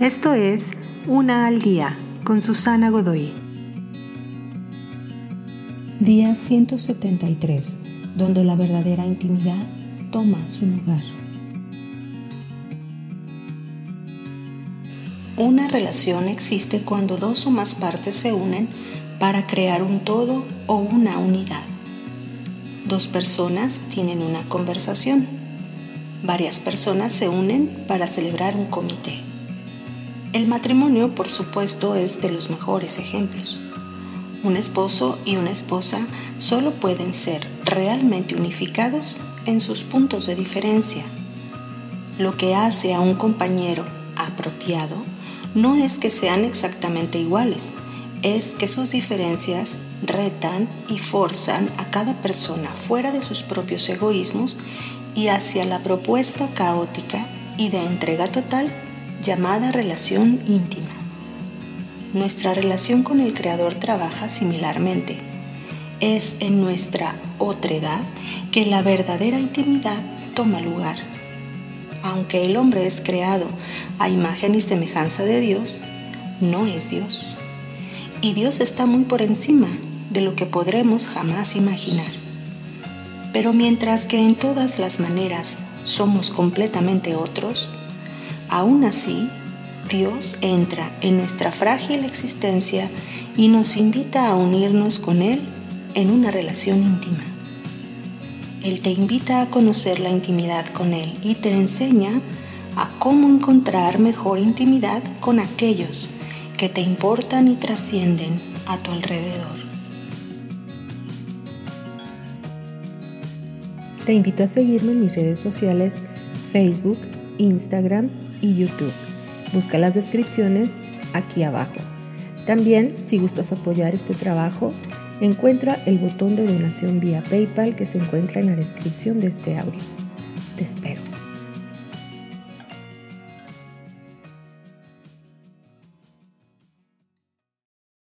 Esto es Una al Día con Susana Godoy. Día 173, donde la verdadera intimidad toma su lugar. Una relación existe cuando dos o más partes se unen para crear un todo o una unidad. Dos personas tienen una conversación. Varias personas se unen para celebrar un comité. El matrimonio, por supuesto, es de los mejores ejemplos. Un esposo y una esposa solo pueden ser realmente unificados en sus puntos de diferencia. Lo que hace a un compañero apropiado no es que sean exactamente iguales, es que sus diferencias retan y forzan a cada persona fuera de sus propios egoísmos y hacia la propuesta caótica y de entrega total llamada relación íntima. Nuestra relación con el Creador trabaja similarmente. Es en nuestra otredad que la verdadera intimidad toma lugar. Aunque el hombre es creado a imagen y semejanza de Dios, no es Dios. Y Dios está muy por encima de lo que podremos jamás imaginar. Pero mientras que en todas las maneras somos completamente otros, aún así Dios entra en nuestra frágil existencia y nos invita a unirnos con Él en una relación íntima. Él te invita a conocer la intimidad con Él y te enseña a cómo encontrar mejor intimidad con aquellos que te importan y trascienden a tu alrededor. Te invito a seguirme en mis redes sociales Facebook, Instagram y YouTube. Busca las descripciones aquí abajo. También, si gustas apoyar este trabajo, encuentra el botón de donación vía PayPal que se encuentra en la descripción de este audio. Te espero.